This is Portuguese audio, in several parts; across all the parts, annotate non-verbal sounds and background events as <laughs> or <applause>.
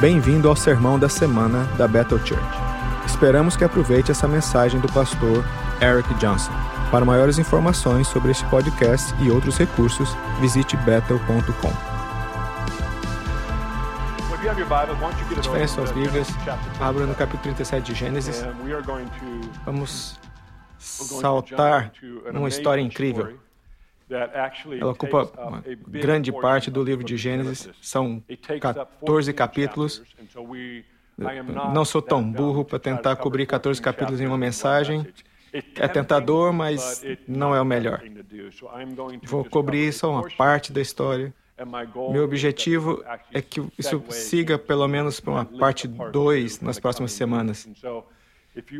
Bem-vindo ao sermão da semana da Bethel Church. Esperamos que aproveite essa mensagem do pastor Eric Johnson. Para maiores informações sobre este podcast e outros recursos, visite bethel.com. Se tiverem suas Bíblias, abra no capítulo 37 de Gênesis. Vamos saltar uma história incrível. Ela ocupa uma grande parte do livro de Gênesis, são 14 capítulos. Não sou tão burro para tentar cobrir 14 capítulos em uma mensagem. É tentador, mas não é o melhor. Vou cobrir só uma parte da história. Meu objetivo é que isso siga pelo menos para uma parte 2 nas próximas semanas.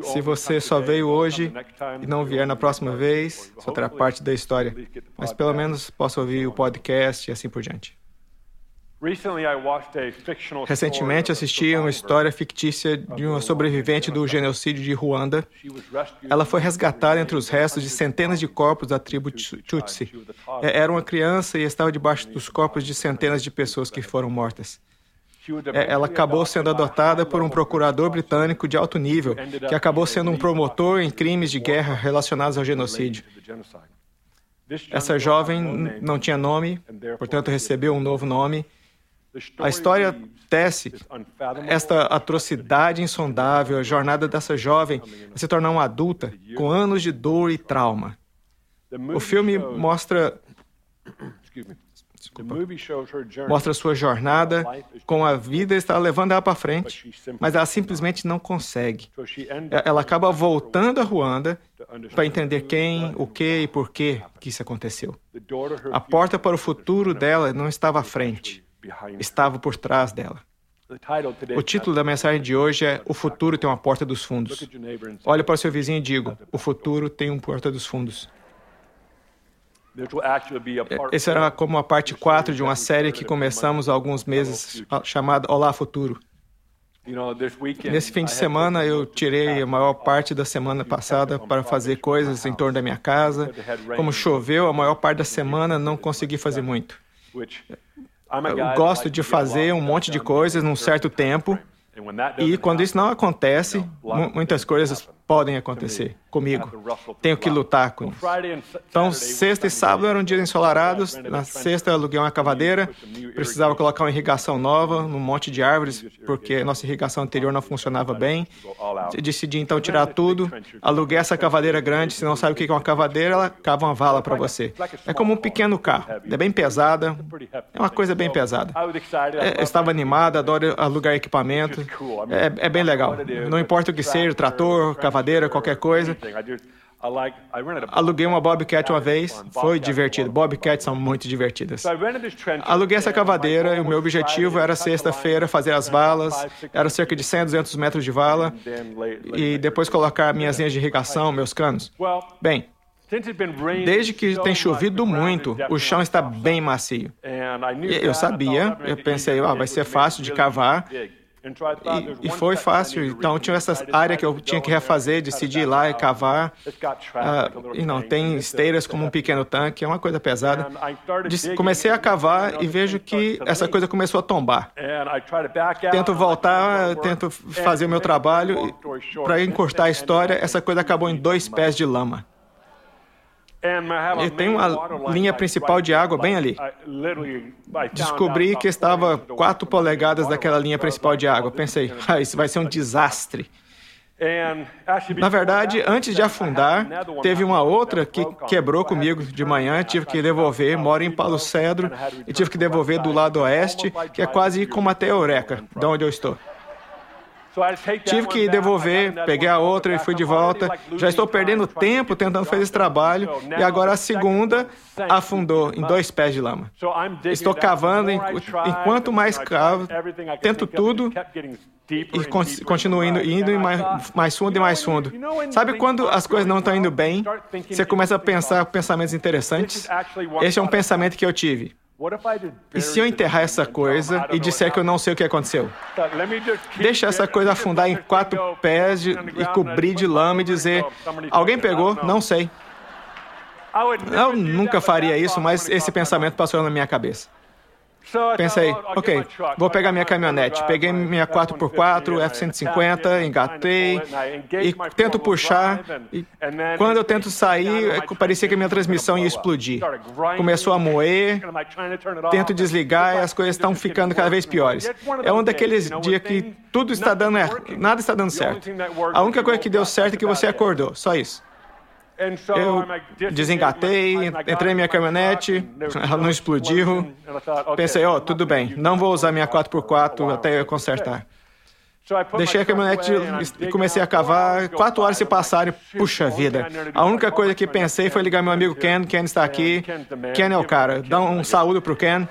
Se você só veio hoje e não vier na próxima vez, só terá parte da história. Mas pelo menos possa ouvir o podcast e assim por diante. Recentemente assisti a uma história fictícia de uma sobrevivente do genocídio de Ruanda. Ela foi resgatada entre os restos de centenas de corpos da tribo Tutsi. Era uma criança e estava debaixo dos corpos de centenas de pessoas que foram mortas. É, ela acabou sendo adotada por um procurador britânico de alto nível, que acabou sendo um promotor em crimes de guerra relacionados ao genocídio. Essa jovem não tinha nome, portanto recebeu um novo nome. A história tece esta atrocidade insondável, a jornada dessa jovem a se tornar uma adulta com anos de dor e trauma. O filme mostra Desculpa. Mostra sua jornada com a vida está levando ela para frente, mas ela simplesmente não consegue. Ela acaba voltando a Ruanda para entender quem, o que e por que que isso aconteceu. A porta para o futuro dela não estava à frente, estava por trás dela. O título da mensagem de hoje é O futuro tem uma porta dos fundos. Olhe para o seu vizinho e diga: O futuro tem uma porta dos fundos. Esse era como a parte 4 de uma série que começamos há alguns meses, chamada Olá Futuro. Nesse fim de semana, eu tirei a maior parte da semana passada para fazer coisas em torno da minha casa. Como choveu, a maior parte da semana não consegui fazer muito. Eu gosto de fazer um monte de coisas num certo tempo. E quando isso não acontece, muitas coisas podem acontecer comigo. Tenho que lutar com isso. Então, sexta e sábado eram dias ensolarados. Na sexta, eu aluguei uma cavadeira. Precisava colocar uma irrigação nova num monte de árvores, porque nossa irrigação anterior não funcionava bem. Decidi então tirar tudo. Aluguei essa cavadeira grande. Se não sabe o que é uma cavadeira, ela cava uma vala para você. É como um pequeno carro. É bem pesada. É uma coisa bem pesada. É, estava animado, adoro alugar equipamento. É, é bem legal. Não importa o que seja, trator, cavadeira, qualquer coisa. Aluguei uma Bobcat uma vez, foi divertido. Bobcats são muito divertidas. Aluguei essa cavadeira e o meu objetivo era sexta-feira fazer as valas, era cerca de 100 a 200 metros de vala, e depois colocar minhas linhas de irrigação, meus canos. Bem, Desde que tem chovido muito, o chão está bem macio. E eu sabia, eu pensei, ah, vai ser fácil de cavar. E, e, foi fácil. Então, tinha essa área que eu tinha que refazer, decidi ir lá e cavar. Ah, e não, tem esteiras como um pequeno tanque, é uma coisa pesada. Comecei a cavar e vejo que essa coisa começou a tombar. Tento voltar, tento fazer o meu trabalho. Para encurtar a história, essa coisa acabou em dois pés de lama. E tem uma linha principal de água bem ali. Descobri que estava quatro polegadas daquela linha principal de água. Pensei, <laughs> ah, isso vai ser um desastre. Na verdade, antes de afundar, teve uma outra que quebrou comigo de manhã, tive que devolver, moro em Palo Cedro, e tive que devolver do lado oeste, que é quase como até Eureka, de onde eu estou. Tive que devolver, peguei a outra e fui de volta. Já estou perdendo tempo tentando fazer esse trabalho e agora a segunda afundou em dois pés de lama. Estou cavando, enquanto mais cavo, tento tudo e continuo indo, indo mais, mais fundo e mais fundo. Sabe quando as coisas não estão indo bem, você começa a pensar pensamentos interessantes? Esse é um pensamento que eu tive. E se eu enterrar essa coisa e disser que eu não sei o que aconteceu? Deixa essa coisa afundar em quatro pés de, e cobrir de lama e dizer: alguém pegou? Não sei. Eu nunca faria isso, mas esse pensamento passou na minha cabeça. Pensei, ok, vou pegar minha caminhonete. Peguei minha 4x4 F-150, engatei e tento puxar. E quando eu tento sair, é parecia que a minha transmissão ia explodir. Começou a moer, tento desligar e as coisas estão ficando cada vez piores. É um daqueles dias que tudo está dando errado, nada está dando certo. A única coisa que deu certo é que você acordou, só isso. Eu desengatei, entrei na minha caminhonete, ela não explodiu. Pensei, ó, oh, tudo bem, não vou usar minha 4x4 até eu consertar. Deixei a caminhonete e comecei a cavar. Quatro horas se passaram e, puxa vida. A única coisa que pensei foi ligar meu amigo Ken. Ken está aqui. Ken é o cara. Dá um saúdo pro Ken.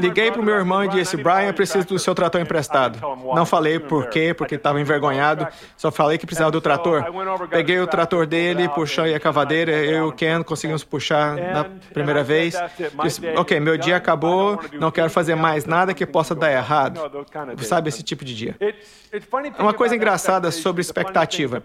Liguei para o meu irmão e disse: Brian, eu preciso do seu trator emprestado. Não falei por quê, porque estava envergonhado. Só falei que precisava do trator. Peguei o trator dele, puxei a cavadeira. Eu e o Ken conseguimos puxar na primeira vez. Disse: Ok, meu dia acabou. Não quero fazer mais nada que possa dar errado. Sabe esse tipo de dia. Uma coisa engraçada sobre expectativa.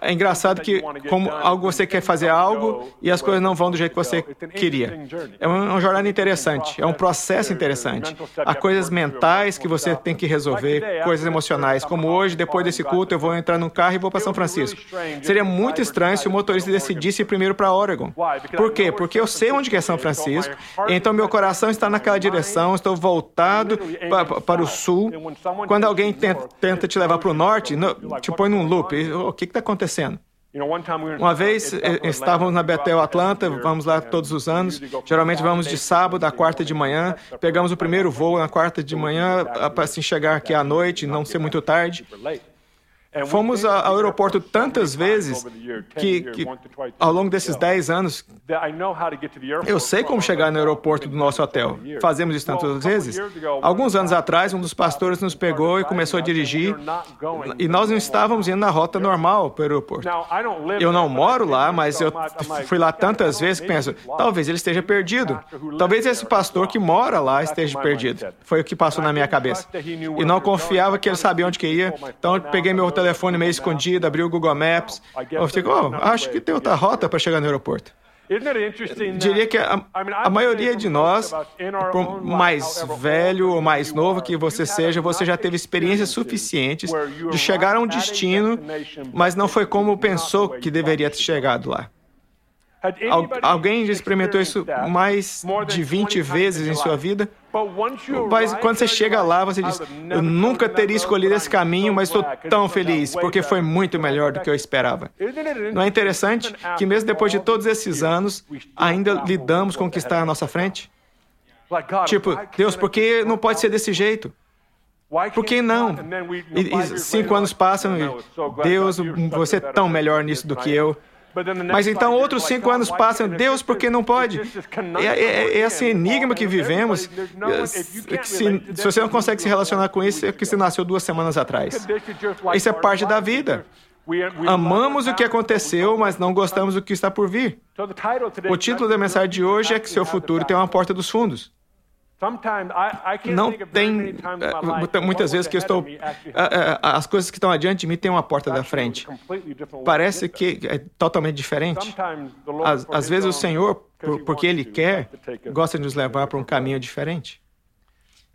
É engraçado que, como algo você quer fazer algo e as coisas não vão do jeito que você queria. É uma jornada interessante. É um processo processo interessante. Há coisas mentais que você tem que resolver, coisas emocionais, como hoje, depois desse culto, eu vou entrar no carro e vou para São Francisco. Seria muito estranho se o motorista decidisse ir primeiro para Oregon. Por quê? Porque eu sei onde é São Francisco, então meu coração está naquela direção, estou voltado para o sul. Quando alguém tenta te levar para o norte, te põe num loop. O que está acontecendo? Uma vez eh, estávamos na Betel Atlanta, vamos lá todos os anos. Geralmente vamos de sábado à quarta de manhã. Pegamos o primeiro voo na quarta de manhã para assim chegar aqui à noite, não ser muito tarde. Fomos ao aeroporto tantas vezes que, que, ao longo desses 10 anos, eu sei como chegar no aeroporto do nosso hotel. Fazemos isso tantas vezes. Alguns anos atrás, um dos pastores nos pegou e começou a dirigir, e nós não estávamos indo na rota normal para o aeroporto. Eu não moro lá, mas eu fui lá tantas vezes que penso, talvez ele esteja perdido. Talvez esse pastor que mora lá esteja perdido. Foi o que passou na minha cabeça. E não confiava que ele sabia onde que ia, então eu peguei meu telefone meio escondido, abri o Google Maps. Eu fiquei, oh, acho que tem outra rota para chegar no aeroporto. Diria que a, a, maioria de nós, por mais velho ou mais novo que você seja, você já teve experiências suficientes de chegar a um destino, mas não foi como pensou que deveria ter chegado lá. Alguém já experimentou isso mais de 20 vezes em sua vida? Mas quando você chega lá, você diz: Eu nunca teria escolhido esse caminho, mas estou tão feliz, porque foi muito melhor do que eu esperava. Não é interessante que, mesmo depois de todos esses anos, ainda lidamos com o que está à nossa frente? Tipo, Deus, por que não pode ser desse jeito? Por que não? E, e cinco anos passam e, Deus, você é tão melhor nisso do que eu. Mas então outros cinco anos passam, Deus, por que não pode? É, é, é, é esse enigma que vivemos. Se, se, você não consegue se relacionar com isso, é porque você nasceu duas semanas atrás. Isso é parte da vida. Amamos o que aconteceu, mas não gostamos do que está por vir. O título da mensagem de hoje é que seu futuro tem uma porta dos fundos. Não tem. Eh, muitas vezes que eu estou. Eh, eh, as coisas que estão adiante de mim têm uma porta da frente. Parece que é totalmente diferente. Às, às vezes o Senhor, porque Ele quer, gosta de nos levar para um caminho diferente.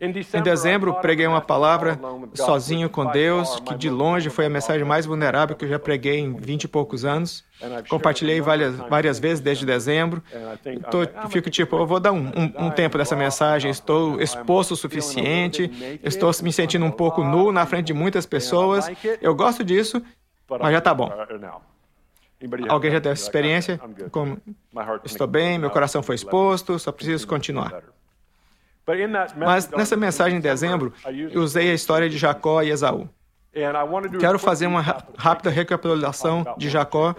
Em dezembro, preguei uma palavra sozinho com Deus, que de longe foi a mensagem mais vulnerável que eu já preguei em vinte e poucos anos. Compartilhei várias, várias vezes desde dezembro. Tô, fico tipo, eu vou dar um, um, um tempo dessa mensagem, estou exposto o suficiente, estou me sentindo um pouco nu na frente de muitas pessoas. Eu gosto disso, mas já está bom. Alguém já teve essa experiência? Como, estou bem, meu coração foi exposto, só preciso continuar. Mas nessa mensagem em dezembro, eu usei a história de Jacó e Esaú. Quero fazer uma rápida recapitulação de Jacó,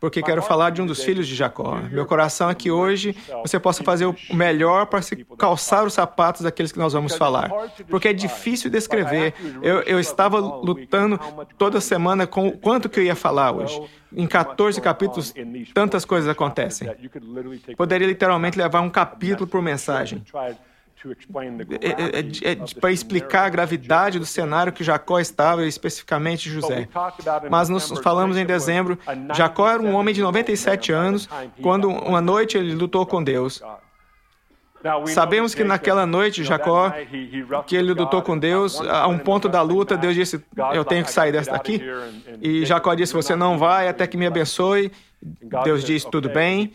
porque quero falar de um dos filhos de Jacó. Meu coração é que hoje você possa fazer o melhor para se calçar os sapatos daqueles que nós vamos falar. Porque é difícil descrever. Eu, eu estava lutando toda semana com o quanto que eu ia falar hoje. Em 14 capítulos, tantas coisas acontecem. Poderia literalmente levar um capítulo por mensagem. É, é, é, é para explicar a gravidade do cenário que Jacó estava, especificamente José. Mas nós falamos em dezembro, Jacó era um homem de 97 anos, quando uma noite ele lutou com Deus. Sabemos que naquela noite, Jacó, que ele lutou com Deus, a um ponto da luta, Deus disse: Eu tenho que sair desta aqui. E Jacó disse: Você não vai até que me abençoe. Deus disse tudo bem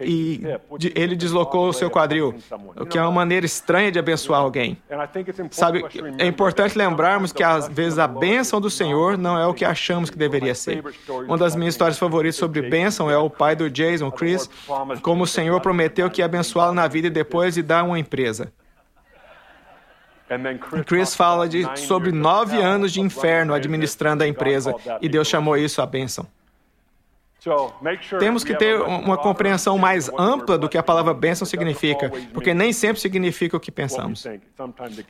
e, e, ele deslocou o seu quadril, o que é uma maneira estranha de abençoar alguém. Sabe, é importante lembrarmos que às vezes a bênção do Senhor não é o que achamos que deveria ser. Uma das minhas histórias favoritas sobre bênção é o pai do Jason, Chris, como o Senhor prometeu que ia abençoá-lo na vida e depois de dar uma empresa. Chris fala de, sobre nove anos de inferno administrando a empresa e Deus chamou isso a bênção. Temos que ter uma compreensão mais ampla do que a palavra bênção significa, porque nem sempre significa o que pensamos.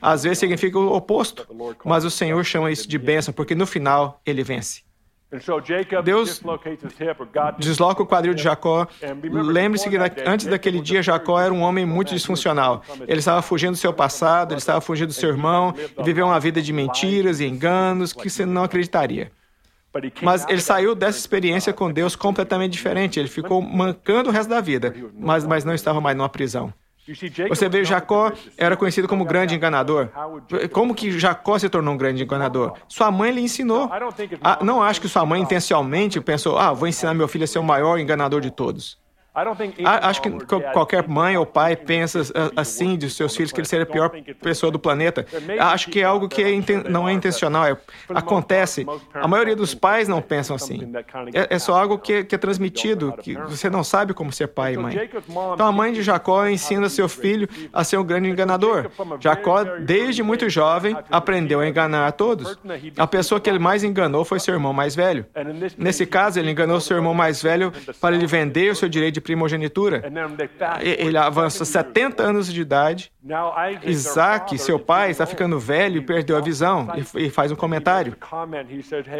Às vezes significa o oposto, mas o Senhor chama isso de bênção, porque no final ele vence. Deus desloca o quadril de Jacó. Lembre-se que antes daquele dia, Jacó era um homem muito disfuncional. Ele estava fugindo do seu passado, ele estava fugindo do seu irmão, e viveu uma vida de mentiras e enganos que você não acreditaria. Mas ele saiu dessa experiência com Deus completamente diferente. Ele ficou mancando o resto da vida, mas, mas não estava mais numa prisão. Você vê, Jacó era conhecido como grande enganador. Como que Jacó se tornou um grande enganador? Sua mãe lhe ensinou. Ah, não acho que sua mãe intencionalmente pensou: ah, vou ensinar meu filho a ser o maior enganador de todos. Acho que qualquer mãe ou pai pensa assim de seus filhos que ele seria a pior pessoa do planeta. Acho que é algo que é não é intencional, é, acontece. A maioria dos pais não pensam assim. É, é só algo que, que, é transmitido, que você não sabe como ser pai e mãe. Então a mãe de Jacó ensina seu filho a ser um grande enganador. Jacó, desde muito jovem, aprendeu a enganar a todos. A pessoa que ele mais enganou foi seu irmão mais velho. Nesse caso, ele enganou seu irmão mais velho para lhe vender o seu direito de primogenitura. Ele avança 70 anos de idade. Isaac, seu pai, está ficando velho e perdeu a visão. E faz um comentário.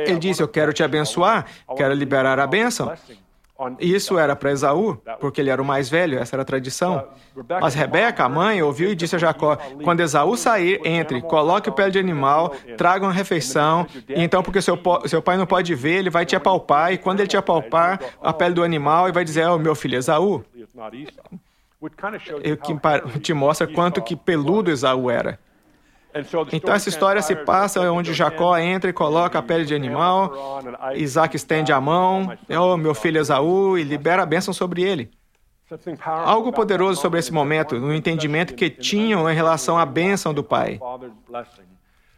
Ele diz: Eu quero te abençoar, quero liberar a bênção. Isso era para Esaú, porque ele era o mais velho, essa era a tradição. Mas Rebeca, a mãe, ouviu e disse a Jacó: Quando Esaú sair, entre, coloque o pé de animal, traga uma refeição, e então, porque seu, seu pai não pode ver, ele vai te apalpar, e quando ele te apalpar a pele do animal, ele vai dizer: Oh, meu filho Esaú. O que te mostra quanto que peludo Esaú era. Então essa história se passa onde Jacó entra e coloca a pele de animal, Isaac estende a mão, oh, meu filho Esaú, e libera a bênção sobre ele. Algo poderoso sobre esse momento, no entendimento que tinham em relação à bênção do pai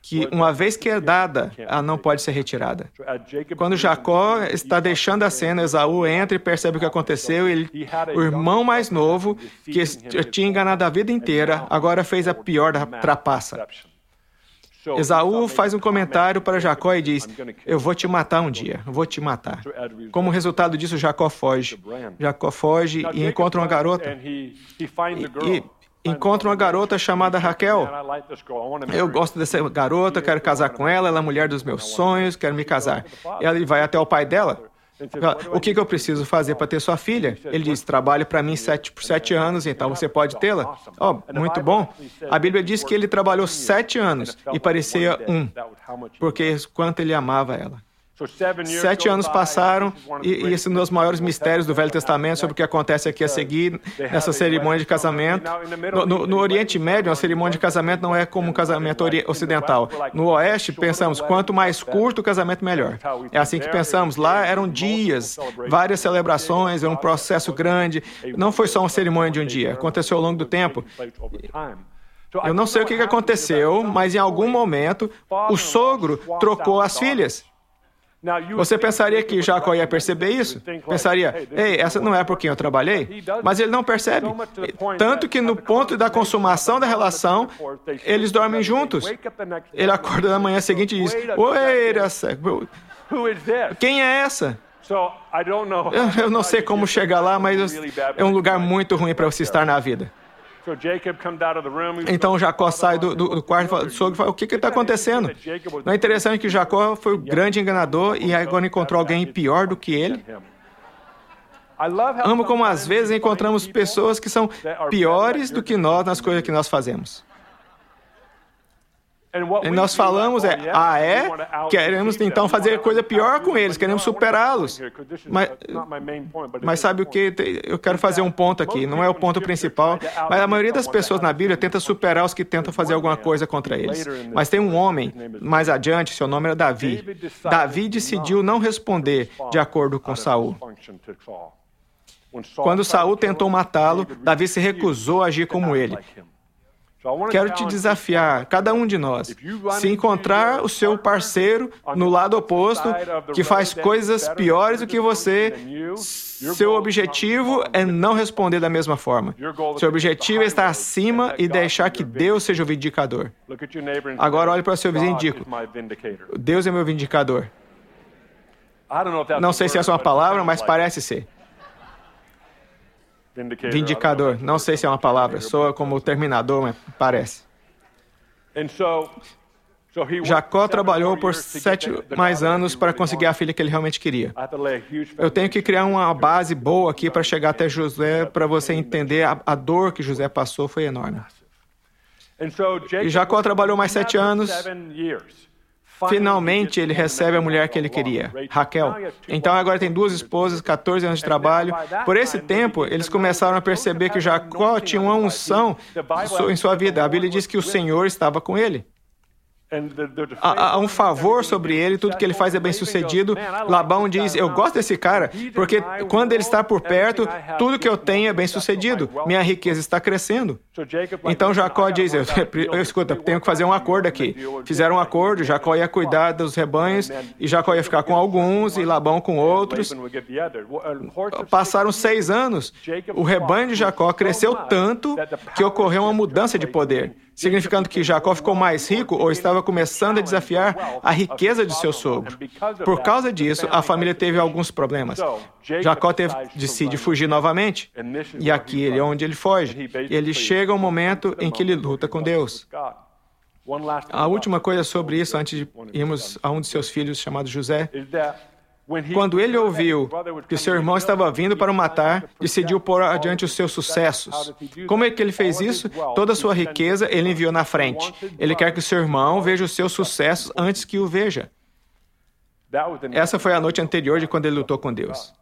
que uma vez que é dada, ela não pode ser retirada. Quando Jacó está deixando a cena, Esaú entra e percebe o que aconteceu. Ele, o irmão mais novo, que tinha enganado a vida inteira, agora fez a pior trapaça. Esaú faz um comentário para Jacó e diz: Eu vou te matar um dia, vou te matar. Como resultado disso, Jacó foge. Jacó foge e encontra uma garota. E, e encontra uma garota chamada Raquel. Eu gosto dessa garota, quero casar com ela, ela é a mulher dos meus sonhos, quero me casar. Ele vai até o pai dela. O que, que eu preciso fazer para ter sua filha? Ele diz: trabalhe para mim sete, por sete anos, então você pode tê-la. Oh, muito bom. A Bíblia diz que ele trabalhou sete anos e parecia um, porque quanto ele amava ela. Sete anos passaram e, e esse é um dos maiores mistérios do Velho Testamento sobre o que acontece aqui a seguir, nessa cerimônia de casamento. No, no, no, Oriente Médio, a cerimônia de casamento não é como um casamento ocidental. No Oeste, pensamos, quanto mais curto o casamento, melhor. É assim que pensamos. Lá eram dias, várias celebrações, era um processo grande. Não foi só uma cerimônia de um dia, aconteceu ao longo do tempo. Eu não sei o que aconteceu, mas em algum momento o sogro trocou as filhas. Você pensaria que Jacó ia perceber isso? Pensaria, ei, essa não é por quem eu trabalhei? Mas ele não percebe. Tanto que no ponto da consumação da relação, eles dormem juntos. Ele acorda na manhã seguinte e diz: Oi, quem é essa? Eu não sei como chegar lá, mas é um lugar muito ruim para você estar na vida. Então Jacó sai do, do, do quarto e fala, sogro fala, o que está acontecendo? Não é interessante que Jacó foi o grande enganador e agora encontrou alguém pior do que ele? Amo como às vezes encontramos pessoas que são piores do que nós nas coisas que nós fazemos. E nós falamos é, ah é? Queremos então fazer coisa pior com eles, queremos superá-los. Mas, mas sabe o que? Eu quero fazer um ponto aqui, não é o ponto principal, mas a maioria das pessoas na Bíblia tenta superar os que tentam fazer alguma coisa contra eles. Mas tem um homem, mais adiante, seu nome era Davi. Davi decidiu não responder de acordo com Saul. Quando Saul tentou matá-lo, Davi se recusou a agir como ele. Quero te desafiar, cada um de nós, se encontrar o seu parceiro no lado oposto, que faz coisas piores do que você, seu objetivo é não responder da mesma forma. Seu objetivo é estar acima e deixar que Deus seja o vindicador. Agora olhe para o seu vizinho e diga: Deus é meu vindicador. Não sei se é uma palavra, mas parece ser. Vindicador. Não sei se é uma palavra. Soa como terminador, mas parece. Jacó trabalhou por sete mais anos para conseguir a filha que ele realmente queria. Eu tenho que criar uma base boa aqui para chegar até José, para você entender a, a dor que José passou foi enorme. E Jacó trabalhou mais sete anos. Finalmente ele recebe a mulher que ele queria, Raquel. Então agora tem duas esposas, 14 anos de trabalho. Por esse tempo, eles começaram a perceber que Jacó tinha uma unção em sua vida. A Bíblia diz que o Senhor estava com ele. Há, um favor sobre ele, tudo que ele faz é bem sucedido. Labão diz: Eu gosto desse cara, porque quando ele está por perto, tudo que eu tenho é bem sucedido. Minha riqueza está crescendo. Então Jacó diz: eu, eu escuta, tenho que fazer um acordo aqui. Fizeram um acordo, Jacó ia cuidar dos rebanhos, e Jacó ia ficar com alguns, e Labão com outros. Passaram seis anos, o rebanho de Jacó cresceu tanto que ocorreu uma mudança de poder significando que Jacó ficou mais rico ou estava começando a desafiar a riqueza de seu sogro. Por causa disso, a família teve alguns problemas. Jacó decide fugir novamente, e aqui é onde ele foge. Ele chega ao momento em que ele luta com Deus. A última coisa sobre isso, antes de irmos a um de seus filhos chamado José, quando ele ouviu que seu irmão estava vindo para o matar, decidiu pôr adiante os seus sucessos. Como é que ele fez isso? Toda a sua riqueza ele enviou na frente. Ele quer que seu irmão veja os seus sucessos antes que o veja. Essa foi a noite anterior de quando ele lutou com Deus.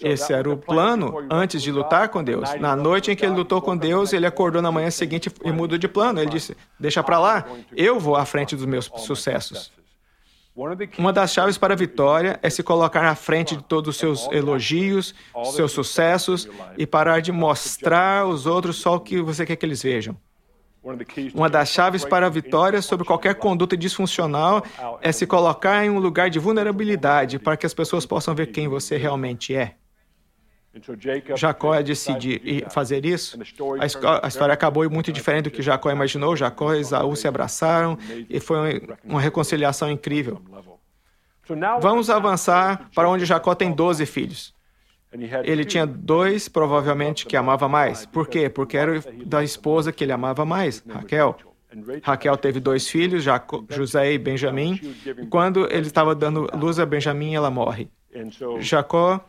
Esse era o plano antes de lutar com Deus. Na noite em que ele lutou com Deus, ele acordou na manhã seguinte e mudou de plano. Ele disse: Deixa para lá, eu vou à frente dos meus sucessos. Uma das chaves para a vitória é se colocar à frente de todos os seus elogios, seus sucessos e parar de mostrar aos outros só o que você quer que eles vejam. Uma das chaves para a vitória sobre qualquer conduta disfuncional é se colocar em um lugar de vulnerabilidade para que as pessoas possam ver quem você realmente é. Jacó decide fazer isso. A história acabou muito diferente do que Jacó imaginou. Jacó e Esaú se abraçaram e foi uma reconciliação incrível. Vamos avançar para onde Jacó tem 12 filhos. Ele tinha dois, provavelmente, que amava mais. Por quê? Porque era da esposa que ele amava mais, Raquel. Raquel teve dois filhos, Jacó, José e Benjamim. Quando ele estava dando luz a Benjamim, ela morre. Jacó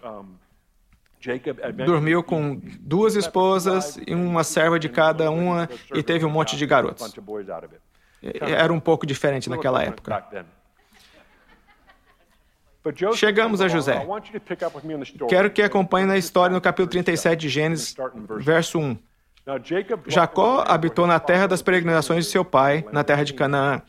dormiu com duas esposas e uma serva de cada uma e teve um monte de garotos. Era um pouco diferente naquela época. Chegamos a José. Quero que acompanhe na história no capítulo 37 de Gênesis, verso 1. Jacó habitou na terra das peregrinações de seu pai, na terra de Canaã.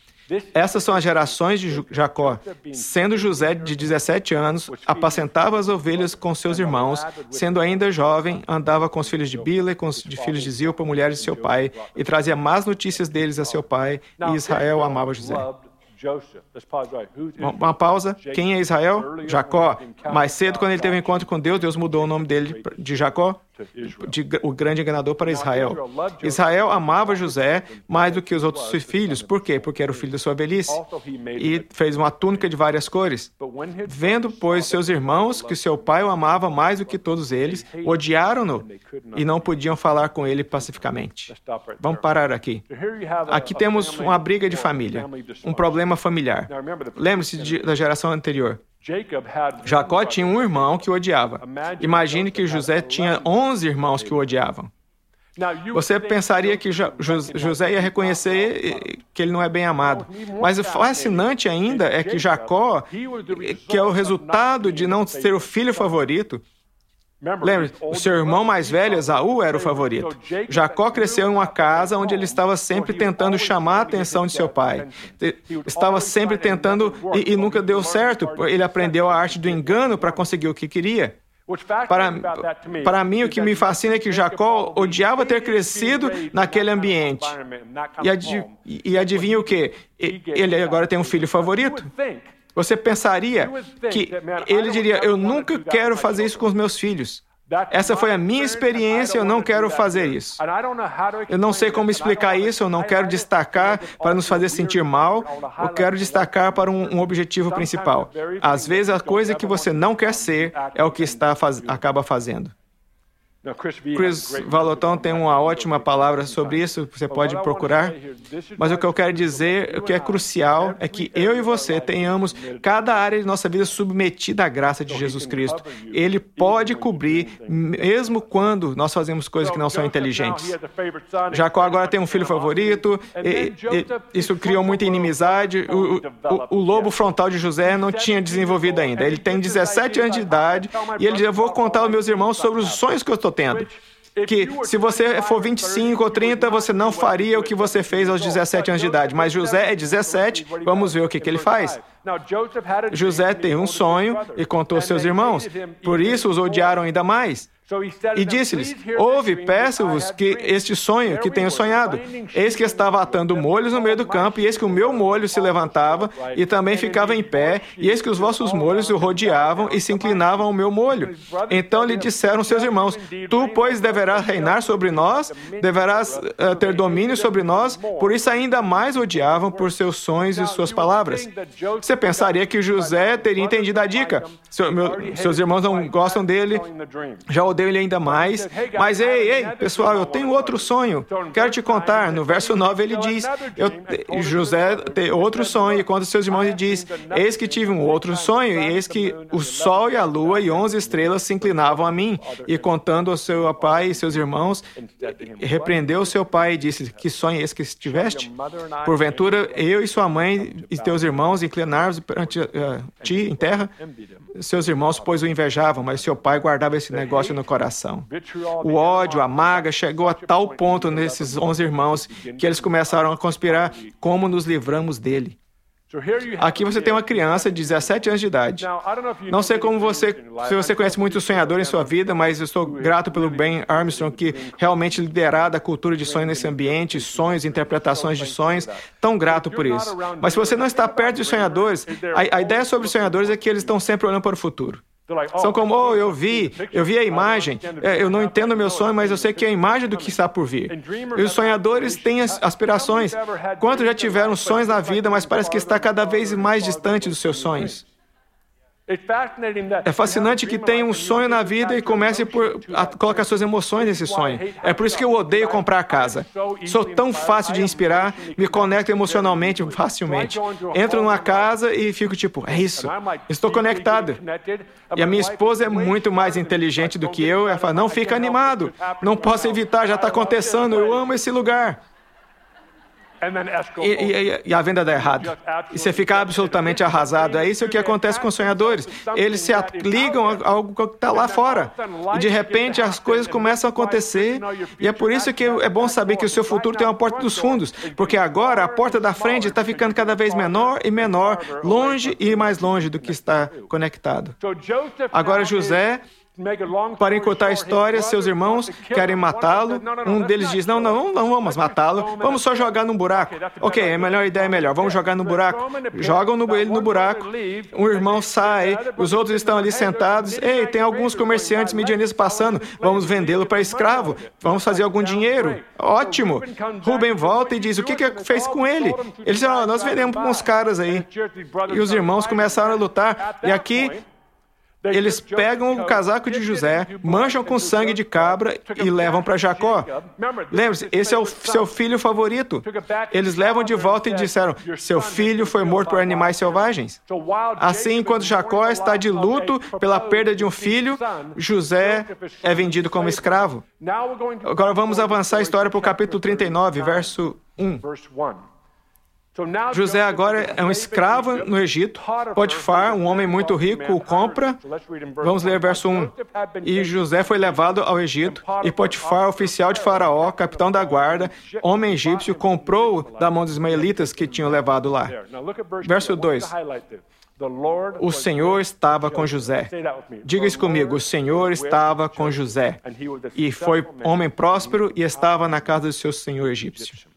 Essas são as gerações de Jacó. Sendo José de 17 anos, apacentava as ovelhas com seus irmãos. Sendo ainda jovem, andava com os filhos de Bila e com os de filhos de Zilpa, mulheres de seu pai, e trazia más notícias deles a seu pai, e Israel amava José. Uma pausa. Quem é Israel? Jacó. Mais cedo, quando ele teve um encontro com Deus, Deus mudou o nome dele de Jacó de, o grande enganador para Israel. Israel amava José mais do que os outros filhos. Por quê? Porque era o filho da sua velhice. E fez uma túnica de várias cores. Vendo, pois, seus irmãos que seu pai o amava mais do que todos eles, odiaram-no e não podiam falar com ele pacificamente. Vamos parar aqui. Aqui temos uma briga de família, um problema familiar. Lembre-se da geração anterior. Jacó tinha um irmão que o odiava. Imagine que José tinha 11 irmãos que o odiavam. Você pensaria que José ia reconhecer que ele não é bem amado. Mas o fascinante ainda é que Jacó, que é o resultado de não ser o filho favorito, Lembre, o seu irmão mais velho, Esaú, era o favorito. Jacó cresceu em uma casa onde ele estava sempre tentando chamar a atenção de seu pai. Estava sempre tentando e, e nunca deu certo. Ele aprendeu a arte do engano para conseguir o que queria. Para, para mim, o que me fascina é que Jacó odiava ter crescido naquele ambiente. E, adiv, e adivinha o que? Ele agora tem um filho favorito. Você pensaria que ele diria: Eu nunca quero fazer isso com os meus filhos. Essa foi a minha experiência, eu não quero fazer isso. Eu não sei como explicar isso, eu não quero destacar para nos fazer sentir mal, eu quero destacar para um, um objetivo principal. Às vezes, a coisa que você não quer ser é o que está faz, acaba fazendo. Chris Vallotton tem uma ótima palavra sobre isso, você pode procurar. Mas o que eu quero dizer, o que é crucial, é que eu e você tenhamos cada área de nossa vida submetida à graça de Jesus Cristo. Ele pode cobrir, mesmo quando nós fazemos coisas que não são inteligentes. Jacó agora tem um filho favorito, e, e, isso criou muita inimizade. O, o, o lobo frontal de José não tinha desenvolvido ainda. Ele tem 17 anos de idade e ele diz: Eu vou contar aos meus irmãos sobre os sonhos que eu estou tendo. Que se você for 25 ou 30, você não faria o que você fez aos 17 anos de idade. Mas José é 17, vamos ver o que, que ele faz. José teve um sonho e contou aos seus irmãos. Por isso os odiaram ainda mais. E disse-lhes: Ouve, peço-vos que este sonho que tenho sonhado. Eis que estava atando molhos no meio do campo, e eis que o meu molho se levantava e também ficava em pé, e eis que os vossos molhos o rodeavam e se inclinavam ao meu molho. Então lhe disseram seus irmãos: Tu, pois, deverás reinar sobre nós, deverás uh, ter domínio sobre nós, por isso ainda mais odiavam por seus sonhos e suas palavras. Você pensaria que José teria entendido a dica. Seu, meu, seus irmãos não gostam dele, já odeiam ele ainda mais. Mas ei, ei, pessoal, eu tenho outro sonho. Quero te contar. No verso 9 ele diz: eu, José tem outro sonho, e conta seus irmãos e diz: Eis que tive um outro sonho, e eis que o sol e a lua e onze estrelas se inclinavam a mim. E contando ao seu pai e seus irmãos, repreendeu seu pai e disse: Que sonho é esse que tiveste? Porventura, eu e sua mãe e teus irmãos inclinaram perante uh, ti em terra? Seus irmãos, pois, o invejavam, mas seu pai guardava esse negócio no coração. O ódio, a maga chegou a tal ponto nesses onze irmãos que eles começaram a conspirar como nos livramos dele. Aqui você tem uma criança de 17 anos de idade. Não sei como você, se você conhece muito sonhador em sua vida, mas eu estou grato pelo Ben Armstrong que realmente liderado a cultura de sonho nesse ambiente, sonhos, interpretações de sonhos. Tão grato por isso. Mas se você não está perto de sonhadores, a, a ideia sobre sonhadores é que eles estão sempre olhando para o futuro. São como, oh, eu vi, eu vi a imagem, é, eu não entendo o meu sonho, mas eu sei que é a imagem do que está por vir. E os sonhadores têm aspirações. Quantos já tiveram sonhos na vida, mas parece que está cada vez mais distante dos seus sonhos? É fascinante que tenha um sonho na vida e comece por a colocar suas emoções nesse sonho. É por isso que eu odeio comprar casa. Sou tão fácil de inspirar, me conecto emocionalmente facilmente. Entro numa casa e fico tipo, é isso, estou conectado. E a minha esposa é muito mais inteligente do que eu. Ela fala, não fica animado, não posso evitar, já está acontecendo, eu amo esse lugar. E, e, e, a venda dá errado. E você fica absolutamente arrasado. É isso que acontece com os sonhadores. Eles se ligam a algo que está lá fora. E de repente as coisas começam a acontecer. E é por isso que é bom saber que o seu futuro tem uma porta dos fundos. Porque agora a porta da frente está ficando cada vez menor e menor, longe e mais longe do que está conectado. Agora José para encurtar a história, seus irmãos querem matá-lo. Um deles diz: Não, não, não vamos matá-lo, vamos só jogar num buraco. Ok, a melhor ideia é melhor, vamos jogar no buraco. Jogam no, ele no buraco. Um irmão sai, os outros estão ali sentados. Ei, tem alguns comerciantes medianistas passando, vamos vendê-lo para escravo, vamos fazer algum dinheiro. Ótimo. Rubem volta e diz: O que, que fez com ele? Ele diz: oh, Nós vendemos para uns caras aí. E os irmãos começaram a lutar. E aqui eles pegam o casaco de José, mancham com sangue de cabra e levam para Jacó. Lembre-se, esse é o seu filho favorito. Eles levam de volta e disseram: Seu filho foi morto por animais selvagens. Assim, enquanto Jacó está de luto pela perda de um filho, José é vendido como escravo. Agora vamos avançar a história para o capítulo 39, verso 1. José agora é um escravo no Egito. Potifar, um homem muito rico, o compra. Vamos ler verso 1. E José foi levado ao Egito, e Potifar, oficial de Faraó, capitão da guarda, homem egípcio, comprou da mão dos ismaelitas que tinham levado lá. Verso 2. O Senhor estava com José. Diga isso comigo: o Senhor estava com José. E foi homem próspero e estava na casa do seu senhor egípcio.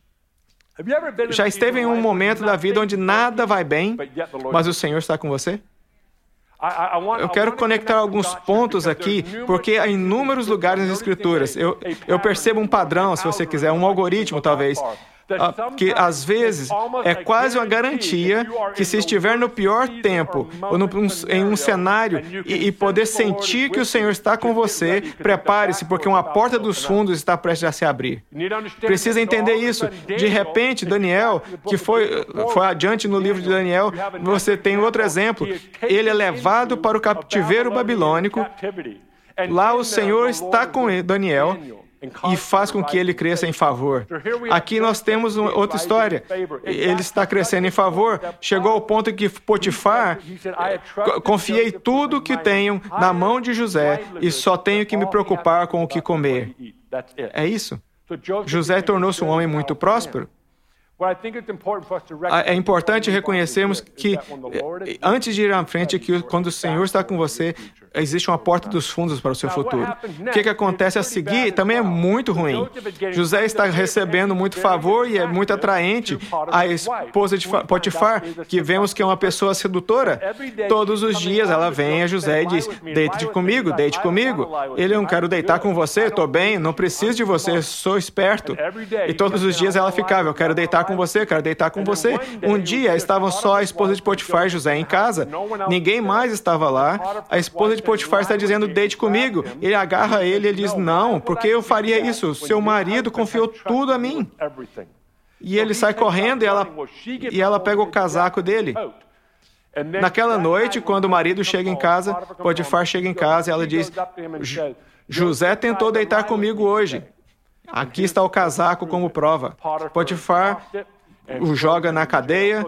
Já esteve em um momento da vida onde nada vai bem, mas o Senhor está com você? Eu quero conectar alguns pontos aqui, porque há inúmeros lugares nas Escrituras. Eu, eu percebo um padrão, se você quiser, um algoritmo talvez, que às vezes é quase uma garantia que se estiver no pior tempo, ou no, em um cenário, e, e poder sentir que o Senhor está com você, prepare-se, porque uma porta dos fundos está prestes a se abrir. Precisa entender isso. De repente, Daniel, que foi, foi adiante no livro de Daniel, você tem outro exemplo. Ele é levado para o cativeiro babilônico. Lá o Senhor está com Daniel e faz com que ele cresça em favor. Aqui nós temos outra história. Ele está crescendo em favor. Chegou ao ponto que Potifar, confiei tudo que tenho na mão de José e só tenho que me preocupar com o que comer. É isso. José tornou-se um homem muito próspero. É importante reconhecermos que, eh, antes de ir à frente, que quando o Senhor está com você, existe uma porta dos fundos para o seu futuro. O que, que acontece a seguir também é muito ruim. José está recebendo muito favor e é muito atraente. A esposa de Potifar, que vemos que é uma pessoa sedutora, todos os dias ela vem a José e diz: Deite comigo, deite comigo. Ele, eu não quero deitar com você, estou bem, não preciso de você, sou esperto. E todos os dias ela ficava: Eu quero deitar com você, quero deitar com você. Um dia estavam só a esposa de Potifar e José em casa, ninguém mais estava lá. A esposa de Potifar está dizendo: deite comigo. Ele agarra ele e diz: Não, porque eu faria isso? Seu marido confiou tudo a mim. E ele sai correndo e ela, e ela pega o casaco dele. Naquela noite, quando o marido chega em casa, Potifar chega em casa e ela diz: José tentou deitar comigo hoje. Aqui está o casaco como prova. Potifar o joga na cadeia.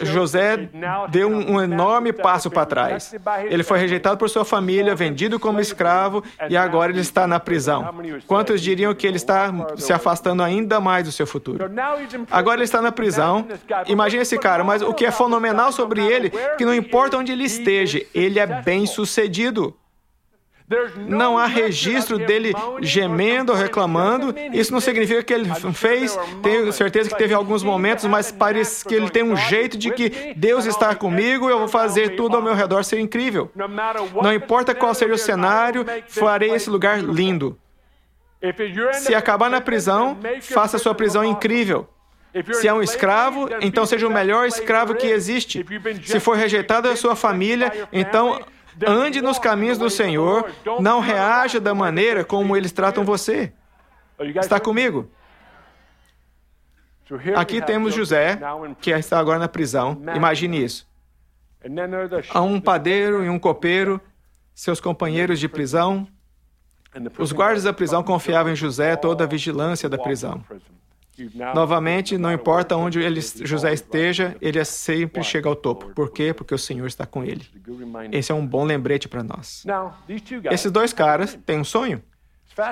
José deu um, enorme passo para trás. Ele foi rejeitado por sua família, vendido como escravo e agora ele está na prisão. Quantos diriam que ele está se afastando ainda mais do seu futuro? Agora ele está na prisão. Imagine esse cara, mas o que é fenomenal sobre ele, que não importa onde ele esteja, ele é bem sucedido. Não há registro dele gemendo ou reclamando. Isso não significa que ele fez. Tenho certeza que teve alguns momentos, mas parece que ele tem um jeito de que Deus está comigo, eu vou fazer tudo ao meu redor ser incrível. Não importa qual seja o cenário, farei esse lugar lindo. Se acabar na prisão, faça a sua prisão incrível. Se é um escravo, então seja o melhor escravo que existe. Se for rejeitado da sua família, então Ande nos caminhos do Senhor, não reaja da maneira como eles tratam você. Está comigo? Aqui temos José, que está agora na prisão. Imagine isso. Há um padeiro e um copeiro, seus companheiros de prisão. Os guardas da prisão confiavam em José toda a vigilância da prisão. Novamente, não importa onde ele, José esteja, ele é sempre chega ao topo. Por quê? Porque o Senhor está com ele. Esse é um bom lembrete para nós. Esses dois caras têm um sonho.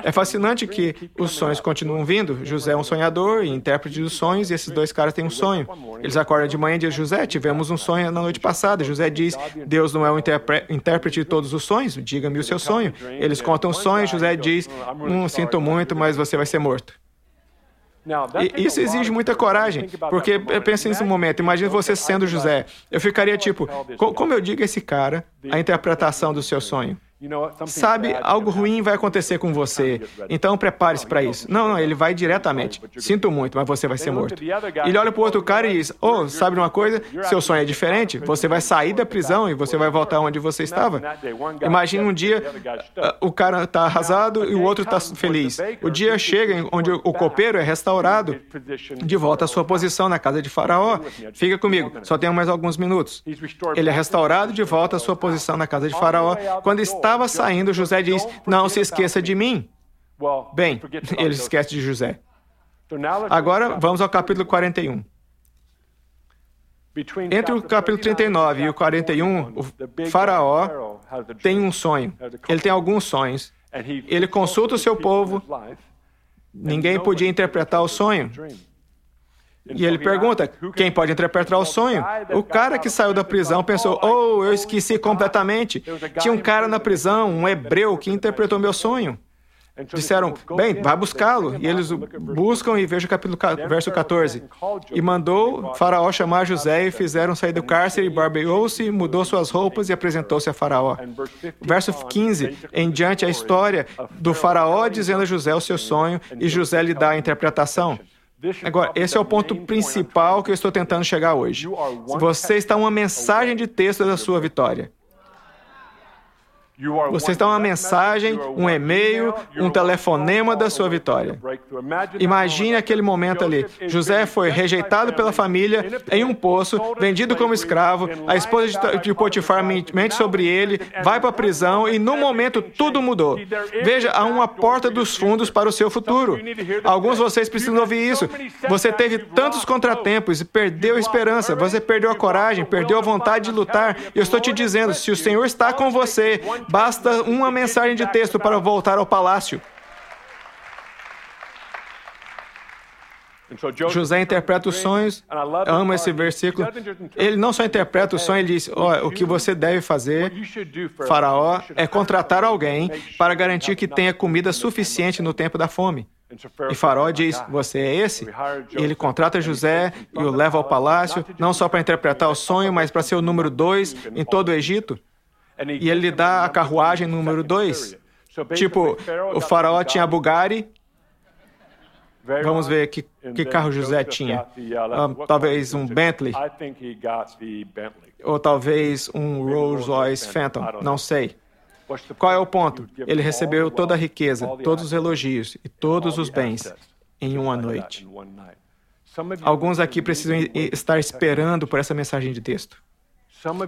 É fascinante que os sonhos continuam vindo. José é um sonhador e intérprete dos sonhos, e esses dois caras têm um sonho. Eles acordam de manhã e dizem: José, tivemos um sonho na noite passada. José diz: Deus não é o intérprete de todos os sonhos, diga-me o seu sonho. Eles contam o sonho, José diz: Hum, sinto muito, mas você vai ser morto. E isso exige muita coragem, porque pensa nesse momento, imagine você sendo José. Eu ficaria tipo, como eu digo a esse cara a interpretação do seu sonho? Sabe, algo ruim vai acontecer com você, então prepare-se para isso. Não, não, ele vai diretamente. Sinto muito, mas você vai ser morto. Ele olha para o outro cara e diz: Oh, sabe uma coisa? Seu sonho é diferente. Você vai sair da prisão e você vai voltar onde você estava. Imagine um dia o cara está arrasado e o outro está feliz. O dia chega onde o copeiro é restaurado de volta à sua posição na casa de Faraó. Fica comigo, só tenho mais alguns minutos. Ele é restaurado de volta à sua posição na casa de Faraó. Quando está estava saindo, José diz: Não se esqueça de mim. Bem, <laughs> ele esquece de José. Agora vamos ao capítulo 41. Entre o capítulo 39 e o 41, o Faraó tem um sonho. Ele tem alguns sonhos. Ele consulta o seu povo. Ninguém podia interpretar o sonho. E ele pergunta: quem pode interpretar o sonho? O cara que saiu da prisão pensou: oh, eu esqueci completamente. Tinha um cara na prisão, um hebreu, que interpretou meu sonho. Disseram, bem, vai buscá-lo. E eles buscam e vejam o capítulo, verso 14. E mandou Faraó chamar José e fizeram sair do cárcere, e barbeou-se, mudou suas roupas e apresentou-se a Faraó. Verso 15, em diante a história do Faraó dizendo a José o seu sonho e José lhe dá a interpretação. Agora, esse é o ponto principal que eu estou tentando chegar hoje. Você está uma mensagem de texto da sua vitória. Você está uma mensagem, um e-mail, um telefonema da sua vitória. Imagine aquele momento ali. José foi rejeitado pela família em um poço, vendido como escravo. A esposa de Potifar mente sobre ele, vai para a prisão e no momento tudo mudou. Veja, há uma porta dos fundos para o seu futuro. Alguns de vocês precisam ouvir isso. Você teve tantos contratempos e perdeu a esperança. Você perdeu a coragem, perdeu a vontade de lutar. Eu estou te dizendo, se o Senhor está com você, Basta uma mensagem de texto para voltar ao palácio. José interpreta os sonhos, amo esse versículo. Ele não só interpreta o sonho, ele diz: oh, o que você deve fazer, Faraó, é contratar alguém para garantir que tenha comida suficiente no tempo da fome. E Faraó diz: Você é esse? E ele contrata José e o leva ao palácio, não só para interpretar o sonho, mas para ser o número dois em todo o Egito. E ele lhe dá a carruagem número 2. Tipo, o faraó tinha a Bugatti. Vamos ver que, que carro José tinha. Um, talvez um Bentley. Ou talvez um Rolls Royce Phantom. Não sei. Qual é o ponto? Ele recebeu toda a riqueza, todos os elogios e todos os bens em uma noite. Alguns aqui precisam estar esperando por essa mensagem de texto.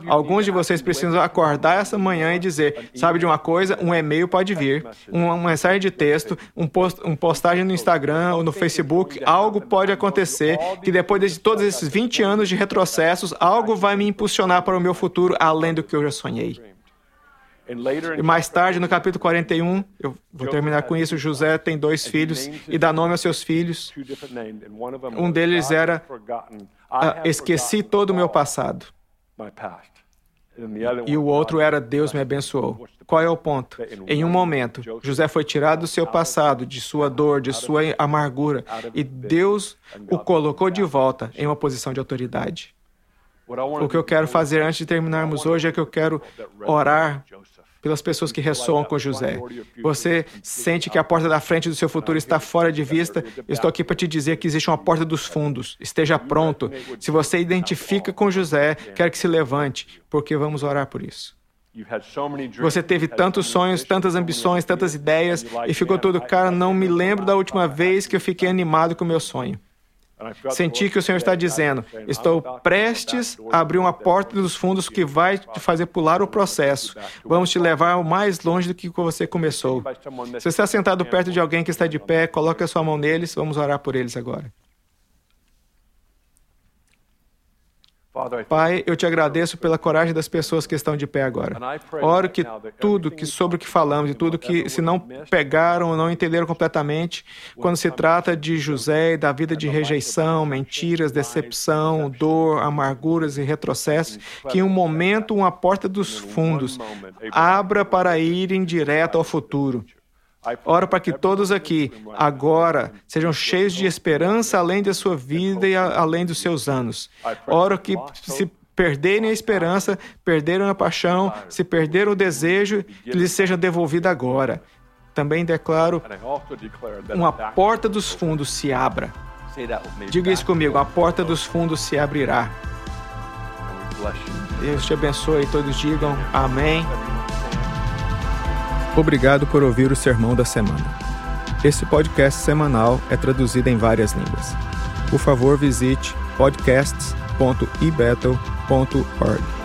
Alguns de vocês precisam acordar essa manhã e dizer: sabe de uma coisa? Um e-mail pode vir, uma mensagem de texto, um, post, um postagem no Instagram ou no Facebook, algo pode acontecer que depois de todos esses 20 anos de retrocessos, algo vai me impulsionar para o meu futuro além do que eu já sonhei. E mais tarde, no capítulo 41, eu vou terminar com isso, José tem dois filhos e dá nome aos seus filhos. Um deles era ah, Esqueci todo o meu passado. E o outro era Deus me abençoou. Qual é o ponto? Em um momento, José foi tirado do seu passado, de sua dor, de sua amargura, e Deus o colocou de volta em uma posição de autoridade. O que eu quero fazer antes de terminarmos hoje é que eu quero orar pelas pessoas que ressoam com José. Você sente que a porta da frente do seu futuro está fora de vista? Estou aqui para te dizer que existe uma porta dos fundos. Esteja pronto. Se você identifica com José, quero que se levante, porque vamos orar por isso. Você teve tantos sonhos, tantas ambições, tantas ideias e ficou todo, cara, não me lembro da última vez que eu fiquei animado com o meu sonho. Senti que o Senhor está dizendo: estou prestes a abrir uma porta dos fundos que vai te fazer pular o processo. Vamos te levar mais longe do que você começou. Se você está sentado perto de alguém que está de pé, coloque a sua mão neles. Vamos orar por eles agora. Pai, eu te agradeço pela coragem das pessoas que estão de pé agora. Oro que tudo que sobre o que falamos e tudo que se não pegaram ou não entenderam completamente, quando se trata de José e da vida de rejeição, mentiras, decepção, dor, amarguras e retrocessos, que em um momento uma porta dos fundos abra para irem direto ao futuro. Oro para que todos aqui, agora, sejam cheios de esperança além da sua vida e além dos seus anos. Oro que se perderem a esperança, perderam a paixão, se perderam o desejo, que lhes seja devolvida agora. Também declaro uma porta dos fundos se abra. Diga isso comigo, a porta dos fundos se abrirá. Deus te abençoe, todos digam amém. Obrigado por ouvir o sermão da semana. Esse podcast semanal é traduzido em várias línguas. Por favor, visite podcasts.ebattle.org.